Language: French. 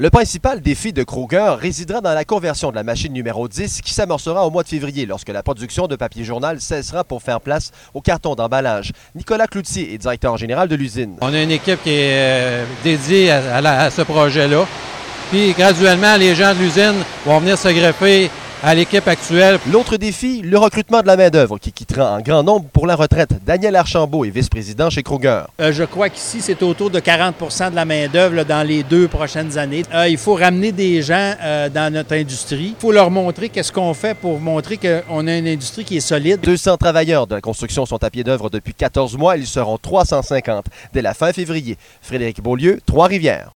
Le principal défi de Kruger résidera dans la conversion de la machine numéro 10 qui s'amorcera au mois de février lorsque la production de papier journal cessera pour faire place au carton d'emballage. Nicolas Cloutier est directeur général de l'usine. On a une équipe qui est euh, dédiée à, ce projet-là. Puis graduellement, les gens de l'usine vont venir se greffer à l'équipe actuelle. L'autre défi, le recrutement de la main-d'œuvre qui quittera en grand nombre pour la retraite. Daniel Archambault est vice-président chez Kruger. Euh, je crois qu'ici, c'est autour de 40% de la main-d'œuvre dans les deux prochaines années. Euh, il faut ramener des gens euh, dans notre industrie. Il faut leur montrer qu'est-ce qu'on fait pour montrer qu'on a une industrie qui est solide. 200 travailleurs de la construction sont à pied d'œuvre depuis 14 mois. Ils seront 350 dès la fin février. Frédéric Beaulieu, Trois-Rivières.